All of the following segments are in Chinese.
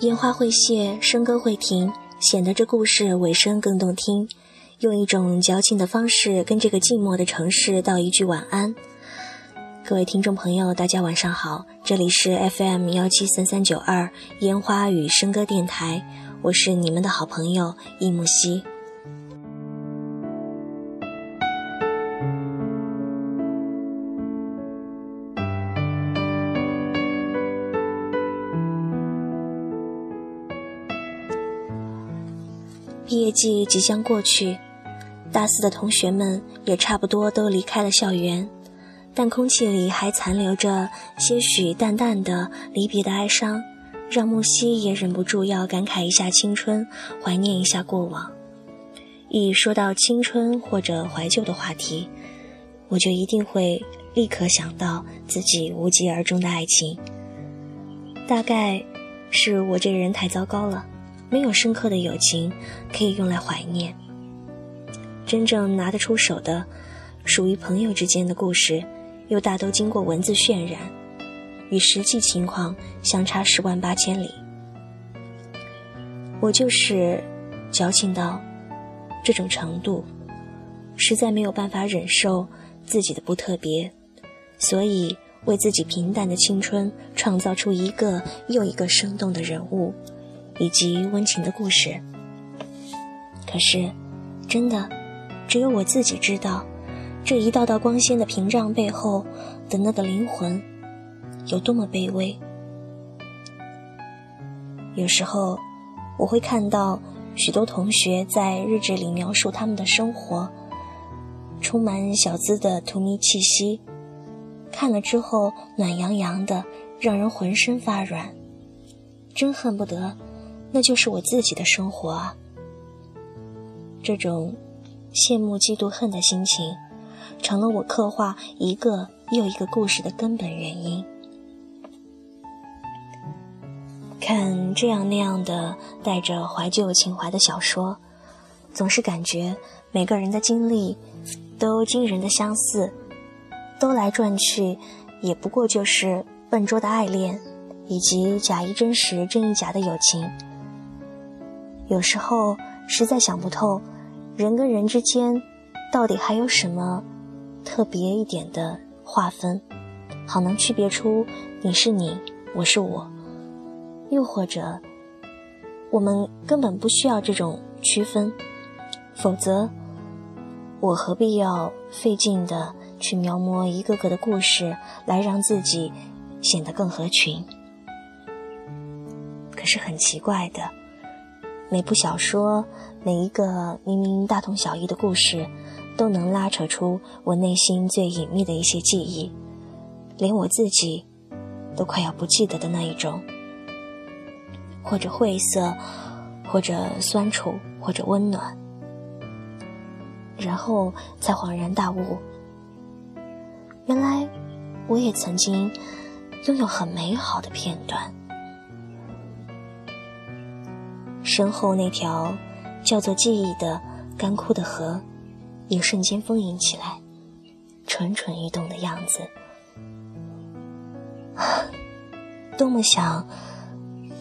烟花会谢，笙歌会停，显得这故事尾声更动听。用一种矫情的方式，跟这个寂寞的城市道一句晚安。各位听众朋友，大家晚上好，这里是 FM 幺七三三九二烟花与笙歌电台，我是你们的好朋友易木希。季即将过去，大四的同学们也差不多都离开了校园，但空气里还残留着些许淡淡的离别的哀伤，让木西也忍不住要感慨一下青春，怀念一下过往。一说到青春或者怀旧的话题，我就一定会立刻想到自己无疾而终的爱情。大概是我这个人太糟糕了。没有深刻的友情可以用来怀念，真正拿得出手的，属于朋友之间的故事，又大都经过文字渲染，与实际情况相差十万八千里。我就是矫情到这种程度，实在没有办法忍受自己的不特别，所以为自己平淡的青春创造出一个又一个生动的人物。以及温情的故事。可是，真的，只有我自己知道，这一道道光鲜的屏障背后的那个灵魂有多么卑微。有时候，我会看到许多同学在日志里描述他们的生活，充满小资的荼蘼气息，看了之后暖洋洋的，让人浑身发软，真恨不得。那就是我自己的生活啊！这种羡慕、嫉妒、恨的心情，成了我刻画一个又一个故事的根本原因。看这样那样的带着怀旧情怀的小说，总是感觉每个人的经历都惊人的相似，兜来转去，也不过就是笨拙的爱恋，以及假一真实、真亦假的友情。有时候实在想不透，人跟人之间到底还有什么特别一点的划分，好能区别出你是你，我是我，又或者我们根本不需要这种区分，否则我何必要费劲的去描摹一个个的故事来让自己显得更合群？可是很奇怪的。每部小说，每一个明明大同小异的故事，都能拉扯出我内心最隐秘的一些记忆，连我自己都快要不记得的那一种，或者晦涩，或者酸楚，或者温暖，然后才恍然大悟，原来我也曾经拥有很美好的片段。身后那条叫做记忆的干枯的河，也瞬间丰盈起来，蠢蠢欲动的样子。多么想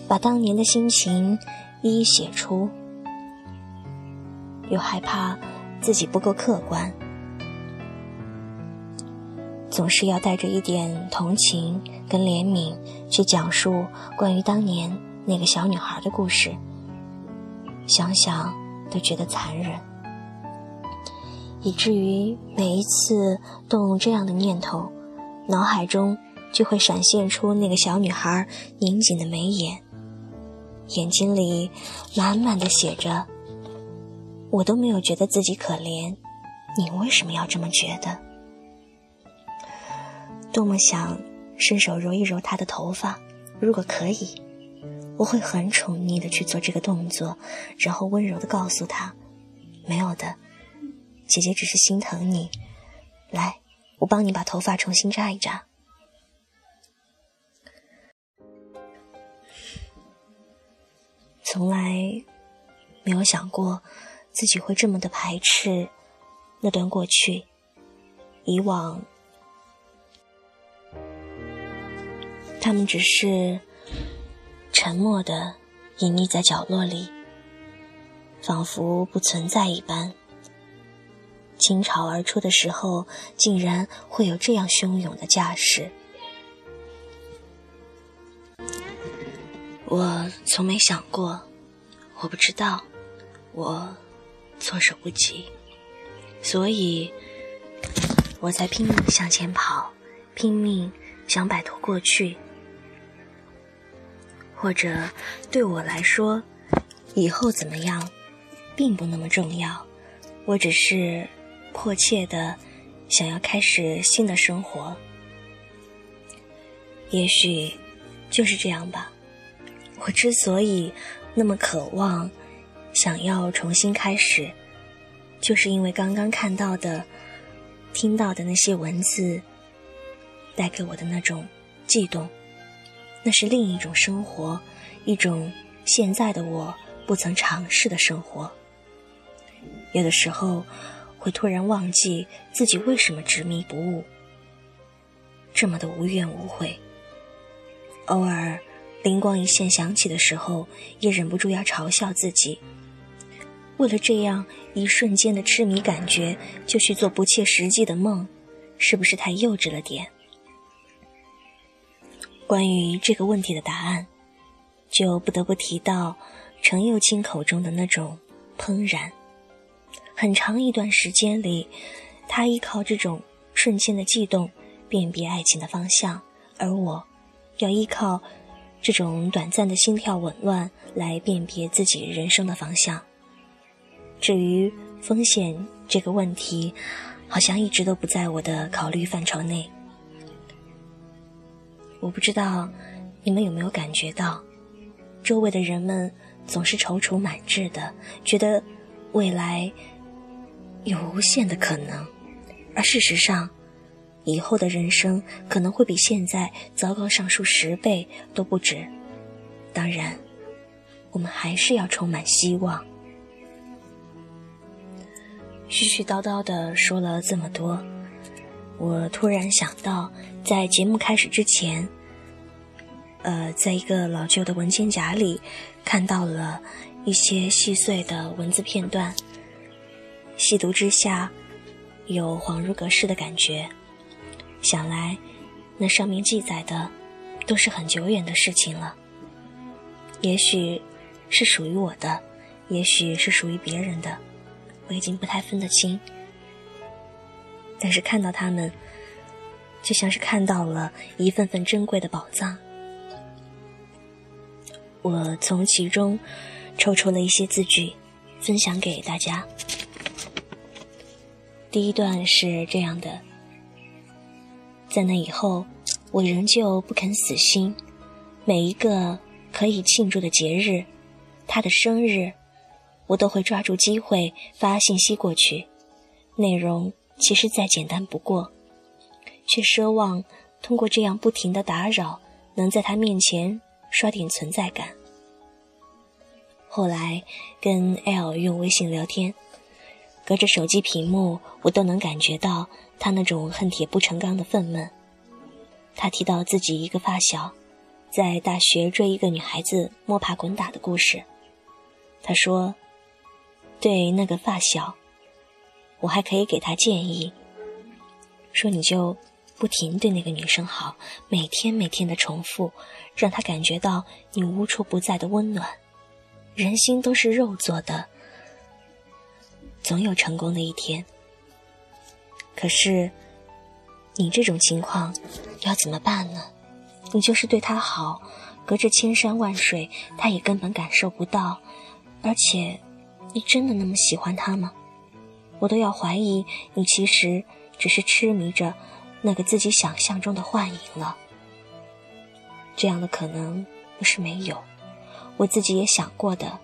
把当年的心情一一写出，又害怕自己不够客观，总是要带着一点同情跟怜悯去讲述关于当年那个小女孩的故事。想想都觉得残忍，以至于每一次动这样的念头，脑海中就会闪现出那个小女孩拧紧的眉眼，眼睛里满满的写着：“我都没有觉得自己可怜，你为什么要这么觉得？”多么想伸手揉一揉她的头发，如果可以。我会很宠溺的去做这个动作，然后温柔的告诉他：“没有的，姐姐只是心疼你。来，我帮你把头发重新扎一扎。”从来没有想过自己会这么的排斥那段过去，以往他们只是。沉默的隐匿在角落里，仿佛不存在一般。倾巢而出的时候，竟然会有这样汹涌的架势。我从没想过，我不知道，我措手不及，所以我在拼命向前跑，拼命想摆脱过去。或者对我来说，以后怎么样，并不那么重要。我只是迫切的想要开始新的生活。也许就是这样吧。我之所以那么渴望想要重新开始，就是因为刚刚看到的、听到的那些文字带给我的那种悸动。那是另一种生活，一种现在的我不曾尝试的生活。有的时候会突然忘记自己为什么执迷不悟，这么的无怨无悔。偶尔灵光一现想起的时候，也忍不住要嘲笑自己：为了这样一瞬间的痴迷感觉，就去做不切实际的梦，是不是太幼稚了点？关于这个问题的答案，就不得不提到程又青口中的那种怦然。很长一段时间里，他依靠这种瞬间的悸动辨别爱情的方向，而我，要依靠这种短暂的心跳紊乱来辨别自己人生的方向。至于风险这个问题，好像一直都不在我的考虑范畴内。我不知道你们有没有感觉到，周围的人们总是踌躇满志的，觉得未来有无限的可能，而事实上，以后的人生可能会比现在糟糕上数十倍都不止。当然，我们还是要充满希望。絮絮叨叨的说了这么多。我突然想到，在节目开始之前，呃，在一个老旧的文件夹里看到了一些细碎的文字片段，细读之下，有恍如隔世的感觉。想来，那上面记载的都是很久远的事情了。也许是属于我的，也许是属于别人的，我已经不太分得清。但是看到他们，就像是看到了一份份珍贵的宝藏。我从其中抽出了一些字句，分享给大家。第一段是这样的：在那以后，我仍旧不肯死心。每一个可以庆祝的节日，他的生日，我都会抓住机会发信息过去，内容。其实再简单不过，却奢望通过这样不停的打扰，能在他面前刷点存在感。后来跟 L 用微信聊天，隔着手机屏幕，我都能感觉到他那种恨铁不成钢的愤懑。他提到自己一个发小，在大学追一个女孩子摸爬滚打的故事。他说，对那个发小。我还可以给他建议，说你就不停对那个女生好，每天每天的重复，让她感觉到你无处不在的温暖。人心都是肉做的，总有成功的一天。可是，你这种情况要怎么办呢？你就是对他好，隔着千山万水，他也根本感受不到。而且，你真的那么喜欢他吗？我都要怀疑你其实只是痴迷着那个自己想象中的幻影了。这样的可能不是没有，我自己也想过的，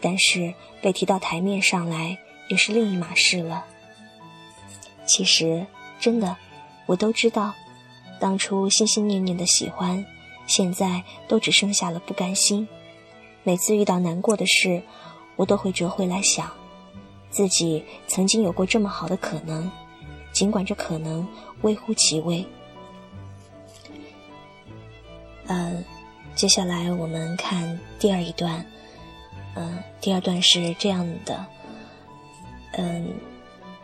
但是被提到台面上来也是另一码事了。其实真的，我都知道，当初心心念念的喜欢，现在都只剩下了不甘心。每次遇到难过的事，我都会折回来想。自己曾经有过这么好的可能，尽管这可能微乎其微。呃，接下来我们看第二一段，嗯，第二段是这样的，嗯，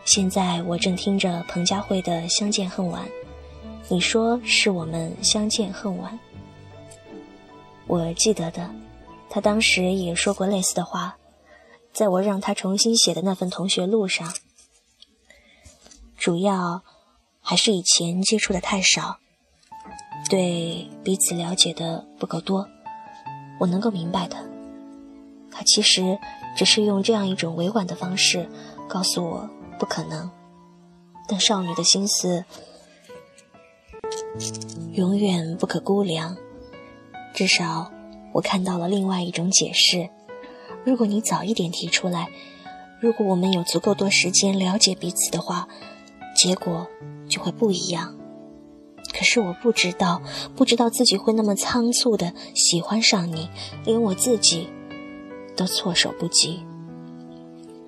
现在我正听着彭佳慧的《相见恨晚》，你说是我们相见恨晚，我记得的，他当时也说过类似的话，在我让他重新写的那份同学录上，主要还是以前接触的太少。对彼此了解的不够多，我能够明白的。他其实只是用这样一种委婉的方式告诉我不可能。但少女的心思永远不可估量。至少我看到了另外一种解释。如果你早一点提出来，如果我们有足够多时间了解彼此的话，结果就会不一样。可是我不知道，不知道自己会那么仓促的喜欢上你，连我自己都措手不及。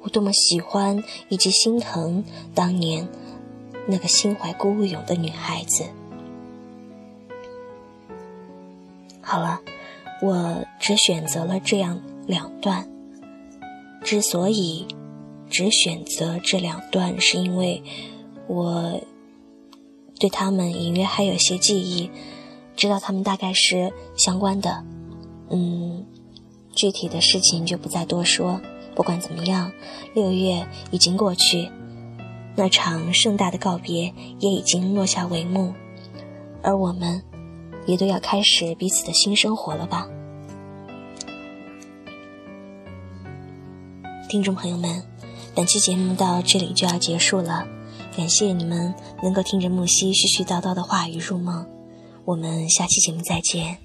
我多么喜欢以及心疼当年那个心怀孤勇的女孩子。好了，我只选择了这样两段。之所以只选择这两段，是因为我。对他们隐约还有些记忆，知道他们大概是相关的。嗯，具体的事情就不再多说。不管怎么样，六月已经过去，那场盛大的告别也已经落下帷幕，而我们也都要开始彼此的新生活了吧？听众朋友们，本期节目到这里就要结束了。感谢你们能够听着木西絮絮叨叨的话语入梦，我们下期节目再见。